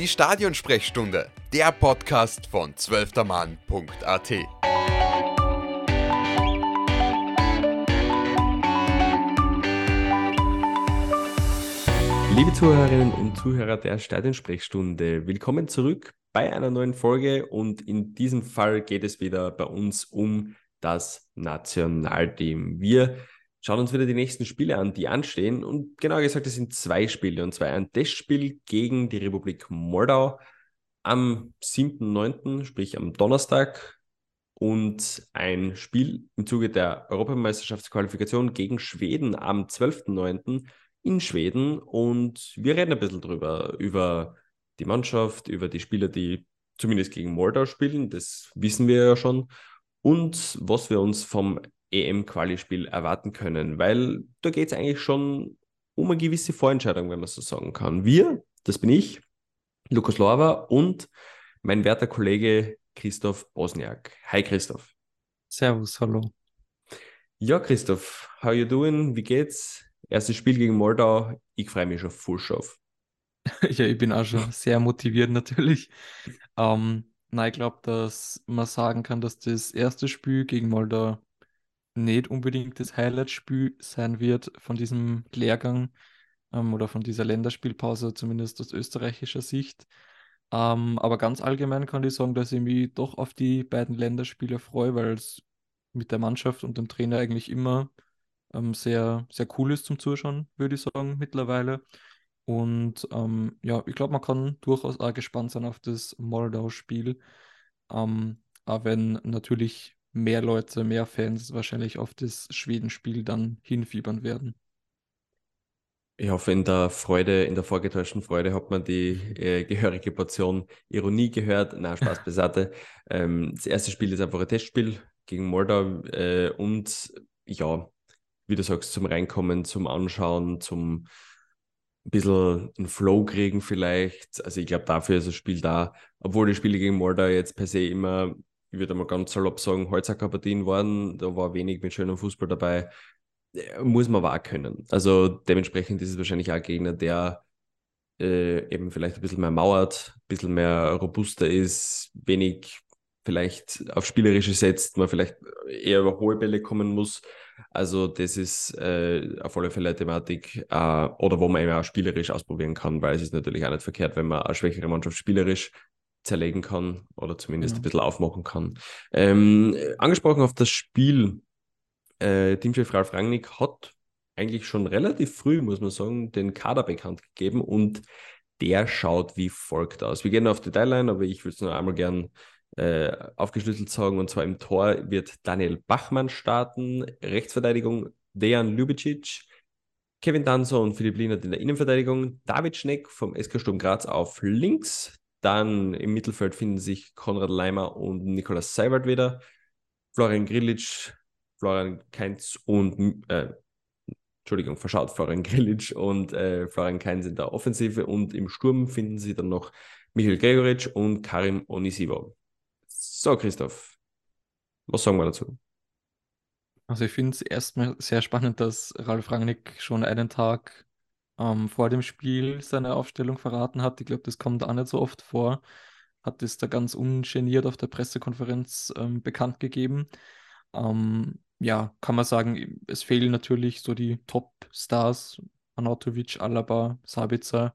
Die Stadionsprechstunde, der Podcast von zwölftermann.at. Liebe Zuhörerinnen und Zuhörer der Stadionsprechstunde, willkommen zurück bei einer neuen Folge und in diesem Fall geht es wieder bei uns um das Nationalteam. Wir schauen uns wieder die nächsten Spiele an, die anstehen. Und genauer gesagt, es sind zwei Spiele. Und zwar ein Testspiel gegen die Republik Moldau am 7.9., sprich am Donnerstag. Und ein Spiel im Zuge der Europameisterschaftsqualifikation gegen Schweden am 12.9 in Schweden. Und wir reden ein bisschen drüber, über die Mannschaft, über die Spieler, die zumindest gegen Moldau spielen, das wissen wir ja schon, und was wir uns vom EM-Quali-Spiel erwarten können, weil da geht es eigentlich schon um eine gewisse Vorentscheidung, wenn man so sagen kann. Wir, das bin ich, Lukas Lorwa und mein werter Kollege Christoph Bosniak. Hi Christoph. Servus, hallo. Ja, Christoph, how you doing? Wie geht's? Erstes Spiel gegen Moldau. Ich freue mich schon voll auf. ja, ich bin auch schon sehr motiviert natürlich. Ähm, nein, ich glaube, dass man sagen kann, dass das erste Spiel gegen Moldau nicht unbedingt das Highlight-Spiel sein wird von diesem Lehrgang ähm, oder von dieser Länderspielpause, zumindest aus österreichischer Sicht. Ähm, aber ganz allgemein kann ich sagen, dass ich mich doch auf die beiden Länderspiele freue, weil es mit der Mannschaft und dem Trainer eigentlich immer ähm, sehr, sehr cool ist zum Zuschauen, würde ich sagen, mittlerweile. Und ähm, ja, ich glaube, man kann durchaus auch gespannt sein auf das Moldau-Spiel. Ähm, auch wenn natürlich mehr Leute, mehr Fans wahrscheinlich auf das Schwedenspiel dann hinfiebern werden. Ich hoffe, in der Freude, in der vorgetäuschten Freude hat man die äh, gehörige Portion Ironie gehört. Na, Spaß beiseite. ähm, das erste Spiel ist einfach ein Testspiel gegen Moldau äh, und ja, wie du sagst, zum Reinkommen, zum Anschauen, zum ein bisschen einen Flow kriegen vielleicht. Also ich glaube, dafür ist das Spiel da, obwohl die Spiele gegen Moldau jetzt per se immer, ich würde mal ganz salopp sagen, Holzhackerpartien waren, da war wenig mit schönem Fußball dabei, äh, muss man wahr können. Also dementsprechend ist es wahrscheinlich auch ein Gegner, der äh, eben vielleicht ein bisschen mehr mauert, ein bisschen mehr robuster ist, wenig vielleicht auf Spielerische setzt, man vielleicht eher über hohe Bälle kommen muss. Also das ist äh, auf alle Fälle eine Thematik äh, oder wo man eben auch spielerisch ausprobieren kann, weil es ist natürlich auch nicht verkehrt, wenn man eine schwächere Mannschaft spielerisch zerlegen kann oder zumindest genau. ein bisschen aufmachen kann. Ähm, angesprochen auf das Spiel, äh, Teamchef Ralf Rangnick hat eigentlich schon relativ früh, muss man sagen, den Kader bekannt gegeben und der schaut wie folgt aus. Wir gehen auf die Detailline, aber ich würde es nur einmal gern äh, aufgeschlüsselt sagen. Und zwar im Tor wird Daniel Bachmann starten, Rechtsverteidigung Dejan Ljubicic, Kevin Danso und Philipp Lienert in der Innenverteidigung, David Schneck vom SK Sturm Graz auf links. Dann im Mittelfeld finden sich Konrad Leimer und Nikolaus Seibert wieder. Florian Grillitsch, Florian Keinz und äh, Entschuldigung, verschaut Florian Grillitsch und äh, Florian Keinz in der Offensive und im Sturm finden sie dann noch Michael Gregoritsch und Karim Onisivo. So, Christoph, was sagen wir dazu? Also ich finde es erstmal sehr spannend, dass Ralf Rangnick schon einen Tag ähm, vor dem Spiel seine Aufstellung verraten hat. Ich glaube, das kommt auch nicht so oft vor. Hat es da ganz ungeniert auf der Pressekonferenz ähm, bekannt gegeben. Ähm, ja, kann man sagen, es fehlen natürlich so die Top-Stars, Anatovic, Alaba, Sabitzer,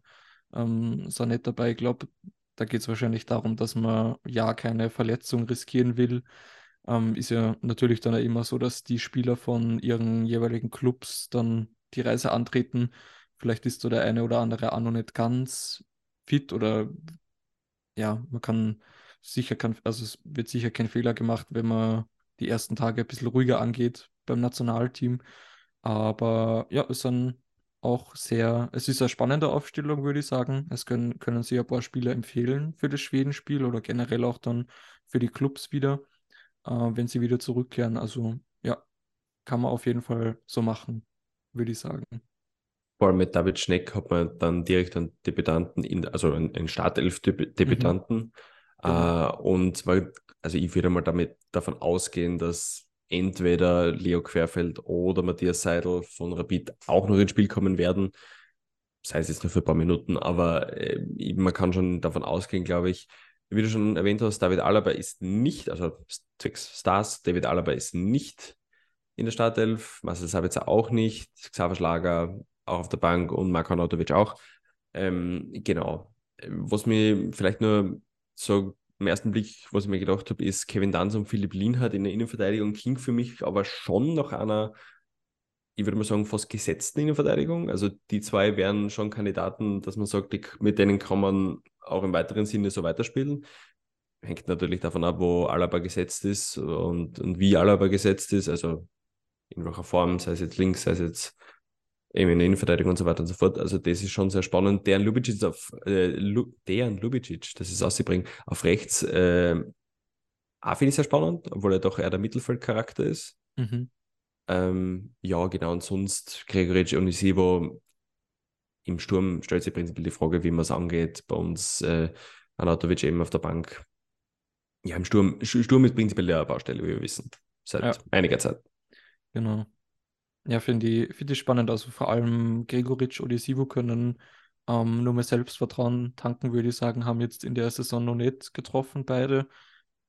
ähm, sind nicht dabei. Ich glaube, da geht es wahrscheinlich darum, dass man ja keine Verletzung riskieren will. Ähm, ist ja natürlich dann immer so, dass die Spieler von ihren jeweiligen Clubs dann die Reise antreten. Vielleicht ist so der eine oder andere auch noch nicht ganz fit oder ja, man kann sicher, kann, also es wird sicher kein Fehler gemacht, wenn man die ersten Tage ein bisschen ruhiger angeht beim Nationalteam. Aber ja, es sind auch sehr, es ist eine spannende Aufstellung, würde ich sagen. Es können, können sich ein paar Spieler empfehlen für das Schwedenspiel oder generell auch dann für die Clubs wieder, äh, wenn sie wieder zurückkehren. Also ja, kann man auf jeden Fall so machen, würde ich sagen. Vor allem mit David Schneck hat man dann direkt einen Debütanten, in, also einen, einen Startelf-Debütanten. Mhm. Genau. Äh, und weil, also ich würde mal damit davon ausgehen, dass entweder Leo Querfeld oder Matthias Seidel von Rapid auch noch ins Spiel kommen werden. sei es jetzt nur für ein paar Minuten, aber äh, man kann schon davon ausgehen, glaube ich, wie du schon erwähnt hast, David Alaba ist nicht, also sechs Stars, David Alaba ist nicht in der Startelf, Marcel Sabitzer auch nicht, Xaver Schlager auch auf der Bank und Marko Anatovic auch. Ähm, genau. Was mir vielleicht nur so im ersten Blick, was ich mir gedacht habe, ist Kevin Danz und Philipp Lienhardt in der Innenverteidigung klingt für mich aber schon nach einer, ich würde mal sagen, fast gesetzten Innenverteidigung. Also die zwei wären schon Kandidaten, dass man sagt, mit denen kann man auch im weiteren Sinne so weiterspielen. Hängt natürlich davon ab, wo Alaba gesetzt ist und, und wie Alaba gesetzt ist, also in welcher Form, sei es jetzt links, sei es jetzt eben in der Innenverteidigung und so weiter und so fort. Also das ist schon sehr spannend. Deren Lubicic auf, äh, Lu, deren Lubicic, das ist auszubringen, auf rechts, äh, auch finde ich sehr spannend, obwohl er doch eher der Mittelfeldcharakter ist. Mhm. Ähm, ja, genau, und sonst Gregoritsch und Isivo im Sturm stellt sich prinzipiell die Frage, wie man es angeht. Bei uns äh, Anatovic eben auf der Bank. Ja, im Sturm, Sturm ist prinzipiell eine Baustelle, wie wir wissen, seit ja. einiger Zeit. Genau. Ja, finde ich, find ich spannend. Also vor allem Gregoritsch oder Sivo können ähm, nur mehr Selbstvertrauen tanken, würde ich sagen, haben jetzt in der Saison noch nicht getroffen, beide.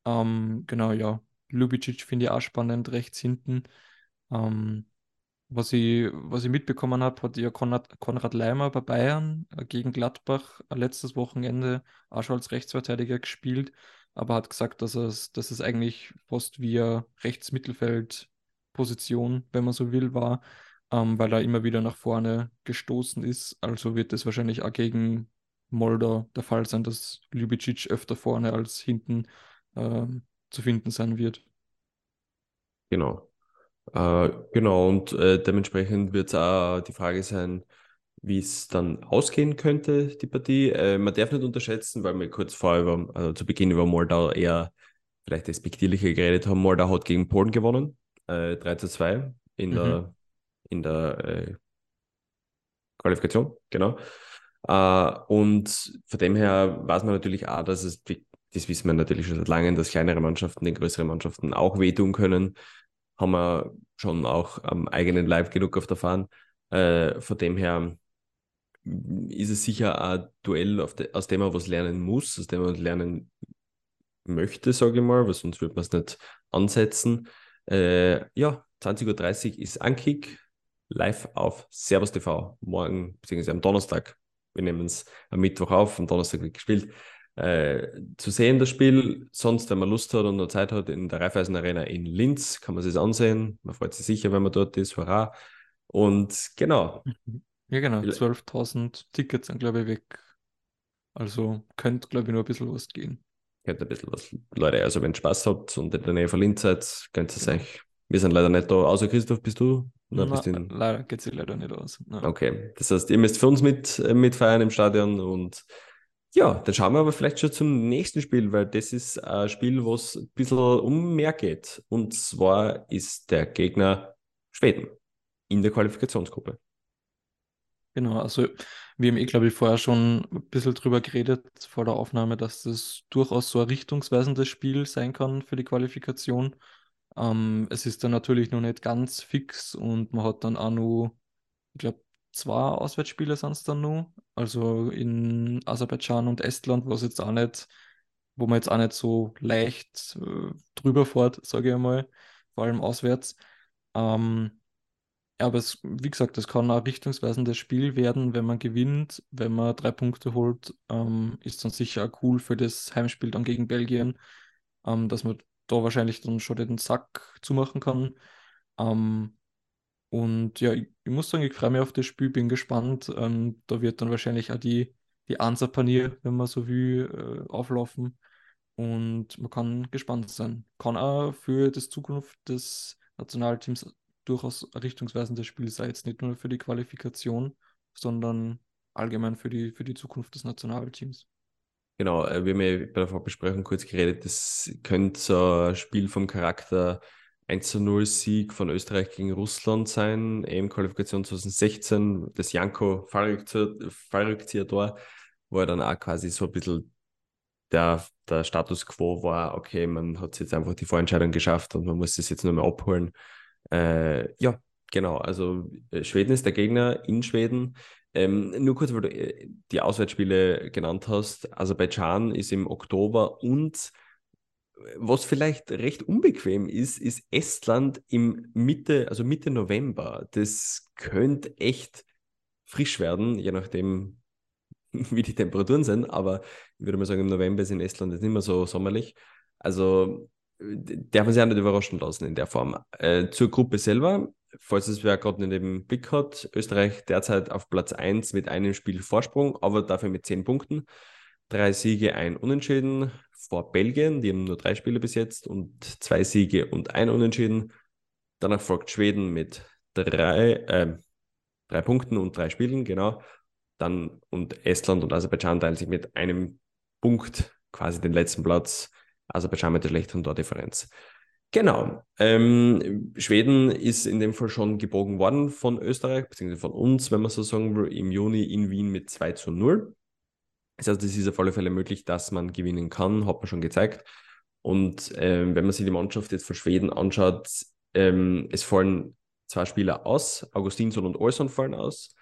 Ähm, genau, ja. Lubicic finde ich auch spannend, rechts hinten. Ähm, was ich, was ich mitbekommen habe, hat ja Konrad, Konrad Leimer bei Bayern äh, gegen Gladbach äh, letztes Wochenende auch schon als Rechtsverteidiger gespielt, aber hat gesagt, dass es, dass es eigentlich fast wie eine Rechtsmittelfeld Position, wenn man so will, war, ähm, weil er immer wieder nach vorne gestoßen ist. Also wird es wahrscheinlich auch gegen Moldau der Fall sein, dass Ljubicic öfter vorne als hinten ähm, zu finden sein wird. Genau. Äh, genau, und äh, dementsprechend wird es auch die Frage sein, wie es dann ausgehen könnte, die Partie. Äh, man darf nicht unterschätzen, weil wir kurz vorher über, also zu Beginn über Moldau eher vielleicht respektierlicher geredet haben. Moldau hat gegen Polen gewonnen äh, 3 zu 2 in mhm. der, in der äh, Qualifikation, genau. Äh, und von dem her weiß man natürlich auch, dass es, das wissen wir natürlich schon seit langem, dass kleinere Mannschaften den größeren Mannschaften auch wehtun können. Haben wir schon auch am eigenen Leib genug auf der Fahne. Äh, von dem her ist es sicher ein Duell, de, aus dem man was lernen muss, aus dem man lernen möchte, sage ich mal, weil sonst würde man es nicht ansetzen. Äh, ja, 20.30 Uhr ist Ankick live auf Servus TV. Morgen, beziehungsweise am Donnerstag. Wir nehmen es am Mittwoch auf, am Donnerstag wird gespielt. Äh, zu sehen das Spiel. Sonst, wenn man Lust hat und noch Zeit hat, in der Raiffeisen Arena in Linz, kann man es ansehen. Man freut sich sicher, wenn man dort ist. Hurra! Und genau. Ja, genau. 12.000 Tickets sind, glaube ich, weg. Also könnte, glaube ich, nur ein bisschen was gehen könnte ein bisschen was. Leute, also wenn ihr Spaß habt und in der Nähe von Linz seid, könnt ihr es eigentlich. Wir sind leider nicht da, außer Christoph, bist du? Na, bist in... Leider geht sich leider nicht aus. Nein. Okay, das heißt, ihr müsst für uns mit, äh, mitfeiern im Stadion und ja, dann schauen wir aber vielleicht schon zum nächsten Spiel, weil das ist ein Spiel, wo es ein bisschen um mehr geht. Und zwar ist der Gegner Schweden in der Qualifikationsgruppe. Genau, also wir haben eh, glaube ich, vorher schon ein bisschen drüber geredet vor der Aufnahme, dass das durchaus so ein richtungsweisendes Spiel sein kann für die Qualifikation. Ähm, es ist dann natürlich noch nicht ganz fix und man hat dann auch noch, ich glaube, zwei Auswärtsspiele sind es dann nur. Also in Aserbaidschan und Estland, was jetzt auch nicht, wo man jetzt auch nicht so leicht äh, drüber fährt, sage ich einmal, vor allem auswärts. Ähm, aber es, wie gesagt, es kann ein richtungsweisendes Spiel werden, wenn man gewinnt. Wenn man drei Punkte holt, ähm, ist dann sicher auch cool für das Heimspiel dann gegen Belgien, ähm, dass man da wahrscheinlich dann schon den Sack zumachen kann. Ähm, und ja, ich, ich, muss sagen, ich freue mich auf das Spiel, bin gespannt. Ähm, da wird dann wahrscheinlich auch die, die Ansapanier, wenn man so will, äh, auflaufen. Und man kann gespannt sein. Kann auch für die Zukunft des Nationalteams durchaus richtungsweisendes Spiel sei, jetzt nicht nur für die Qualifikation, sondern allgemein für die, für die Zukunft des Nationalteams. Genau, äh, wir haben ja bei der Vorbesprechung kurz geredet, das könnte so ein Spiel vom Charakter 1 0 Sieg von Österreich gegen Russland sein, EM-Qualifikation 2016, das Janko Fallrückzieher-Tor, wo er dann auch quasi so ein bisschen der, der Status quo war, okay, man hat jetzt einfach die Vorentscheidung geschafft und man muss es jetzt nur mehr abholen. Äh, ja, genau. Also äh, Schweden ist der Gegner in Schweden. Ähm, nur kurz, weil du äh, die Auswärtsspiele genannt hast. Aserbaidschan ist im Oktober und was vielleicht recht unbequem ist, ist Estland im Mitte, also Mitte November. Das könnte echt frisch werden, je nachdem, wie die Temperaturen sind. Aber ich würde mal sagen, im November ist in Estland jetzt nicht mehr so sommerlich. Also darf man sich auch nicht überraschen lassen in der Form. Äh, zur Gruppe selber, falls es wer gerade nicht im Blick hat, Österreich derzeit auf Platz 1 mit einem Spiel Vorsprung, aber dafür mit 10 Punkten. Drei Siege, ein Unentschieden vor Belgien, die haben nur drei Spiele bis jetzt und zwei Siege und ein Unentschieden. Danach folgt Schweden mit drei, äh, drei Punkten und drei Spielen, genau. Dann und Estland und Aserbaidschan teilen sich mit einem Punkt quasi den letzten Platz. Aserbaidschan mit der schlechteren Tordifferenz. Genau. Ähm, Schweden ist in dem Fall schon gebogen worden von Österreich, beziehungsweise von uns, wenn man so sagen will, im Juni in Wien mit 2 zu 0. Das heißt, es ist auf alle Fälle möglich, dass man gewinnen kann, hat man schon gezeigt. Und ähm, wenn man sich die Mannschaft jetzt von Schweden anschaut, ähm, es fallen zwei Spieler aus, Augustinsson und Olsson fallen aus.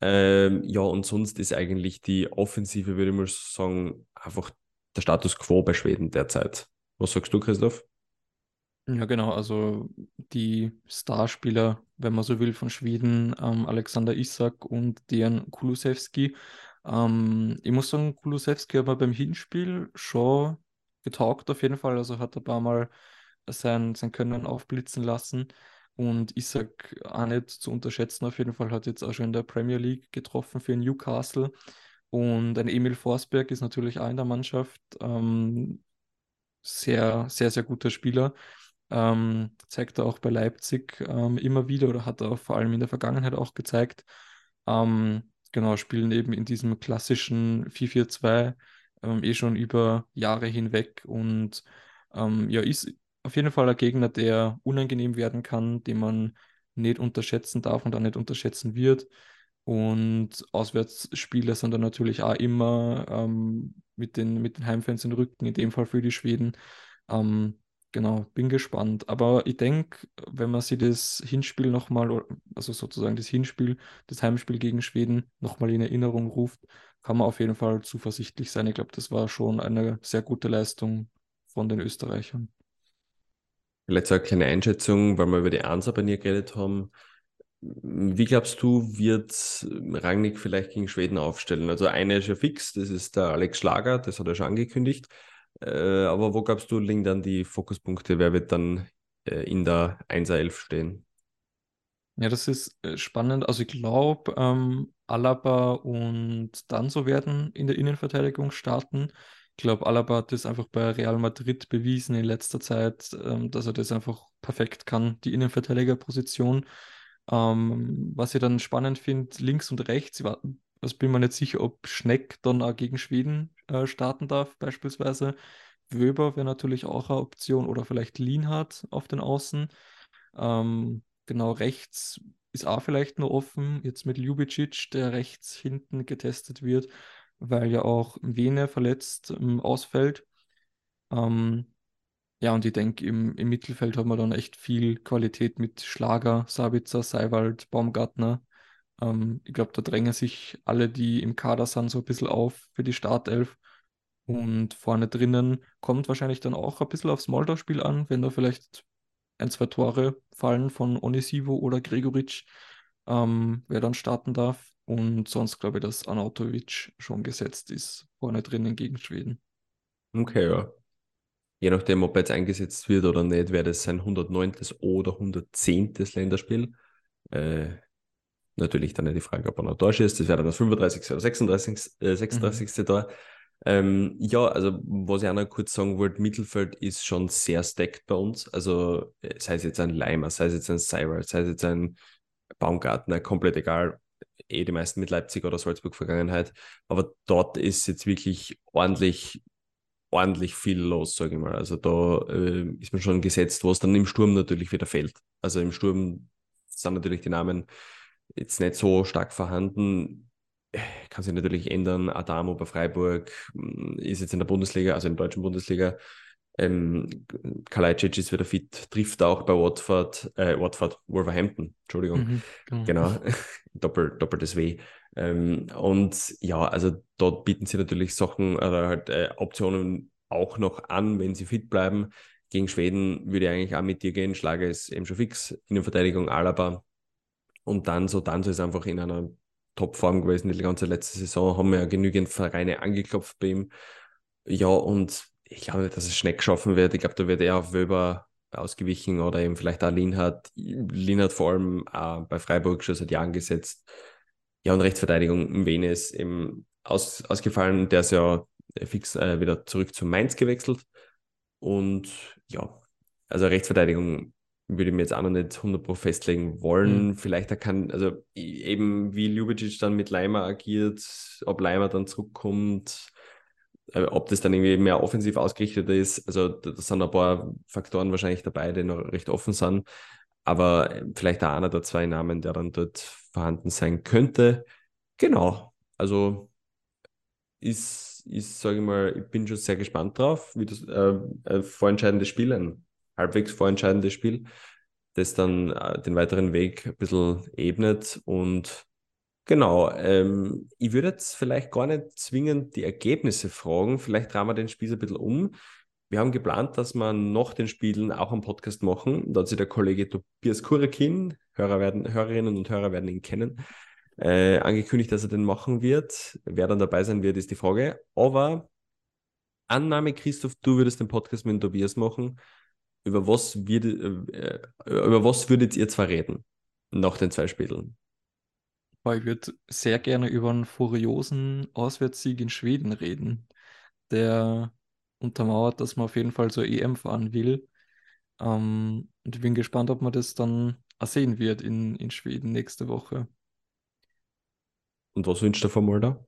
Ähm, ja, und sonst ist eigentlich die Offensive, würde ich mal sagen, einfach der Status quo bei Schweden derzeit. Was sagst du, Christoph? Ja, genau. Also die Starspieler, wenn man so will, von Schweden, ähm, Alexander Isak und Dejan Kulusewski. Ähm, ich muss sagen, Kulusewski hat mir beim Hinspiel schon getaugt, auf jeden Fall. Also hat ein paar Mal sein, sein Können aufblitzen lassen. Und Isak auch nicht zu unterschätzen, auf jeden Fall hat jetzt auch schon in der Premier League getroffen für Newcastle. Und ein Emil Forsberg ist natürlich auch in der Mannschaft. Ähm, sehr, sehr, sehr guter Spieler. Ähm, zeigt er auch bei Leipzig ähm, immer wieder oder hat er vor allem in der Vergangenheit auch gezeigt. Ähm, genau, spielen eben in diesem klassischen 4-4-2 ähm, eh schon über Jahre hinweg und ähm, ja, ist auf jeden Fall ein Gegner, der unangenehm werden kann, den man nicht unterschätzen darf und auch nicht unterschätzen wird. Und Auswärtsspiele sind dann natürlich auch immer ähm, mit, den, mit den Heimfans in den Rücken, in dem Fall für die Schweden. Ähm, genau, bin gespannt. Aber ich denke, wenn man sich das Hinspiel nochmal, also sozusagen das Hinspiel, das Heimspiel gegen Schweden nochmal in Erinnerung ruft, kann man auf jeden Fall zuversichtlich sein. Ich glaube, das war schon eine sehr gute Leistung von den Österreichern. Vielleicht so eine kleine Einschätzung, weil wir über die Ansa bei mir geredet haben. Wie glaubst du, wird Rangnick vielleicht gegen Schweden aufstellen? Also eine ist ja fix, das ist der Alex Schlager, das hat er schon angekündigt. Äh, aber wo glaubst du, liegen dann die Fokuspunkte? Wer wird dann äh, in der 1er 11 stehen? Ja, das ist äh, spannend. Also ich glaube, ähm, Alaba und Danso werden in der Innenverteidigung starten. Ich glaube, Alaba hat das einfach bei Real Madrid bewiesen in letzter Zeit, ähm, dass er das einfach perfekt kann, die Innenverteidigerposition. Ähm, was ich dann spannend finde, links und rechts, ich war, also bin mir nicht sicher, ob Schneck dann auch gegen Schweden äh, starten darf, beispielsweise. Wöber wäre natürlich auch eine Option oder vielleicht Lienhardt auf den Außen. Ähm, genau, rechts ist auch vielleicht nur offen, jetzt mit Ljubicic, der rechts hinten getestet wird, weil ja auch Vene verletzt ähm, ausfällt. Ähm, ja, und ich denke, im, im Mittelfeld haben wir dann echt viel Qualität mit Schlager, Sabitzer, Seiwald, Baumgartner. Ähm, ich glaube, da drängen sich alle, die im Kader sind, so ein bisschen auf für die Startelf. Und vorne drinnen kommt wahrscheinlich dann auch ein bisschen aufs Moldau-Spiel an, wenn da vielleicht ein, zwei Tore fallen von Onisivo oder Gregoritsch, ähm, wer dann starten darf. Und sonst glaube ich, dass Anautovic schon gesetzt ist, vorne drinnen gegen Schweden. Okay, ja je nachdem, ob er jetzt eingesetzt wird oder nicht, wäre das sein 109. oder 110. Länderspiel. Äh, natürlich dann nicht die Frage, ob er noch Deutsch ist. Das wäre dann das 35. oder 36. Äh, 36. Mhm. Tor. Ähm, ja, also was ich auch noch kurz sagen wollte, Mittelfeld ist schon sehr stacked bei uns. Also äh, sei es jetzt ein Leimer, sei es jetzt ein Cyber, sei es jetzt ein Baumgartner, komplett egal. Eh die meisten mit Leipzig oder Salzburg Vergangenheit. Aber dort ist jetzt wirklich ordentlich ordentlich viel los, sage ich mal. Also da äh, ist man schon gesetzt, was dann im Sturm natürlich wieder fällt. Also im Sturm sind natürlich die Namen jetzt nicht so stark vorhanden. Kann sich natürlich ändern. Adamo bei Freiburg hm, ist jetzt in der Bundesliga, also in der deutschen Bundesliga. Ähm, Kalajdzic ist wieder fit, trifft auch bei Watford, äh, Watford, Wolverhampton, Entschuldigung. Mhm, genau, genau. Doppel, doppeltes W. Ähm, und ja, also dort bieten sie natürlich Sachen oder halt äh, Optionen auch noch an, wenn sie fit bleiben. Gegen Schweden würde ich eigentlich auch mit dir gehen. Schlage ist eben schon fix. in der Verteidigung Alaba. Und dann so, dann so ist einfach in einer Topform gewesen die ganze letzte Saison. Haben wir ja genügend Vereine angeklopft bei ihm. Ja, und ich glaube nicht, dass es schnell geschaffen wird. Ich glaube, da wird er auf Wöber ausgewichen oder eben vielleicht auch Linhardt. Linhardt vor allem auch bei Freiburg schon seit Jahren gesetzt. Ja, und Rechtsverteidigung Wene ist eben aus, ausgefallen. Der ist ja fix äh, wieder zurück zu Mainz gewechselt. Und ja, also Rechtsverteidigung würde ich mir jetzt auch noch nicht 100% festlegen wollen. Mhm. Vielleicht er kann, also eben wie Ljubicic dann mit Leimer agiert, ob Leimer dann zurückkommt, äh, ob das dann irgendwie mehr offensiv ausgerichtet ist. Also da sind ein paar Faktoren wahrscheinlich dabei, die noch recht offen sind. Aber äh, vielleicht auch einer der zwei Namen, der dann dort vorhanden sein könnte. Genau. Also ist, ist sage ich mal, ich bin schon sehr gespannt drauf, wie das äh, ein vorentscheidendes Spiel, ein halbwegs vorentscheidendes Spiel, das dann äh, den weiteren Weg ein bisschen ebnet und Genau, ähm, ich würde jetzt vielleicht gar nicht zwingend die Ergebnisse fragen, vielleicht drehen wir den Spiel ein bisschen um. Wir haben geplant, dass wir nach den Spielen auch einen Podcast machen. Da hat sich der Kollege Tobias Kurekin, Hörer werden, Hörerinnen und Hörer werden ihn kennen, äh, angekündigt, dass er den machen wird. Wer dann dabei sein wird, ist die Frage. Aber Annahme, Christoph, du würdest den Podcast mit Tobias machen. Über was, wird, äh, über was würdet ihr zwar reden nach den zwei Spielen? Ich würde sehr gerne über einen furiosen Auswärtssieg in Schweden reden, der untermauert, dass man auf jeden Fall zur EM fahren will. Ähm, und ich bin gespannt, ob man das dann auch sehen wird in, in Schweden nächste Woche. Und was wünscht der von Mulder?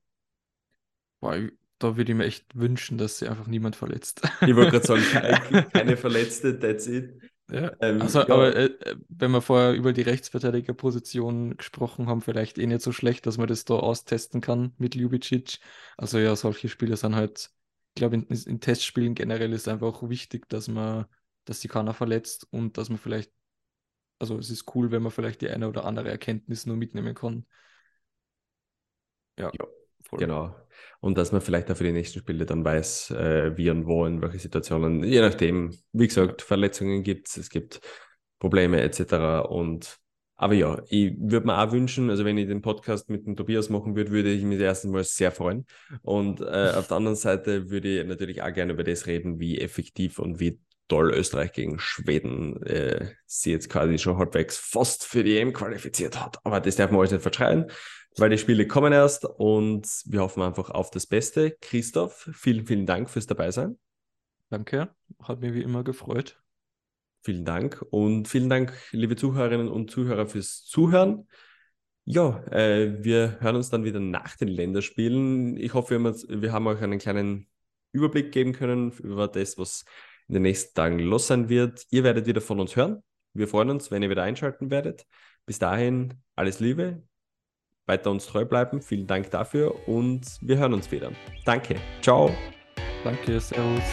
Boah, da würde ich mir echt wünschen, dass sich einfach niemand verletzt. Ich wollte gerade sagen, keine, keine Verletzte, that's it. Ja. Ähm, also, ja. aber äh, wenn wir vorher über die Rechtsverteidigerposition gesprochen haben, vielleicht eh nicht so schlecht, dass man das da austesten kann mit Ljubicic. Also ja, solche Spiele sind halt, ich glaube, in, in, Testspielen generell ist einfach wichtig, dass man, dass sich keiner verletzt und dass man vielleicht, also es ist cool, wenn man vielleicht die eine oder andere Erkenntnis nur mitnehmen kann. Ja. ja. Voll. Genau. Und dass man vielleicht auch für die nächsten Spiele dann weiß, äh, wie und wo, in welche Situationen, je nachdem, wie gesagt, Verletzungen gibt es, es gibt Probleme etc. Und aber ja, ich würde mir auch wünschen, also wenn ich den Podcast mit dem Tobias machen würde, würde ich mich erstens mal sehr freuen. Und äh, auf der anderen Seite würde ich natürlich auch gerne über das reden, wie effektiv und wie toll Österreich gegen Schweden äh, sie jetzt quasi schon halbwegs fast für die EM qualifiziert hat. Aber das darf man alles nicht verschreien weil die Spiele kommen erst und wir hoffen einfach auf das Beste. Christoph, vielen, vielen Dank fürs Dabeisein. Danke, hat mich wie immer gefreut. Vielen Dank und vielen Dank, liebe Zuhörerinnen und Zuhörer, fürs Zuhören. Ja, äh, wir hören uns dann wieder nach den Länderspielen. Ich hoffe, wir haben, wir haben euch einen kleinen Überblick geben können über das, was in den nächsten Tagen los sein wird. Ihr werdet wieder von uns hören. Wir freuen uns, wenn ihr wieder einschalten werdet. Bis dahin, alles Liebe, weiter uns treu bleiben. Vielen Dank dafür und wir hören uns wieder. Danke. Ciao. Danke, Servus.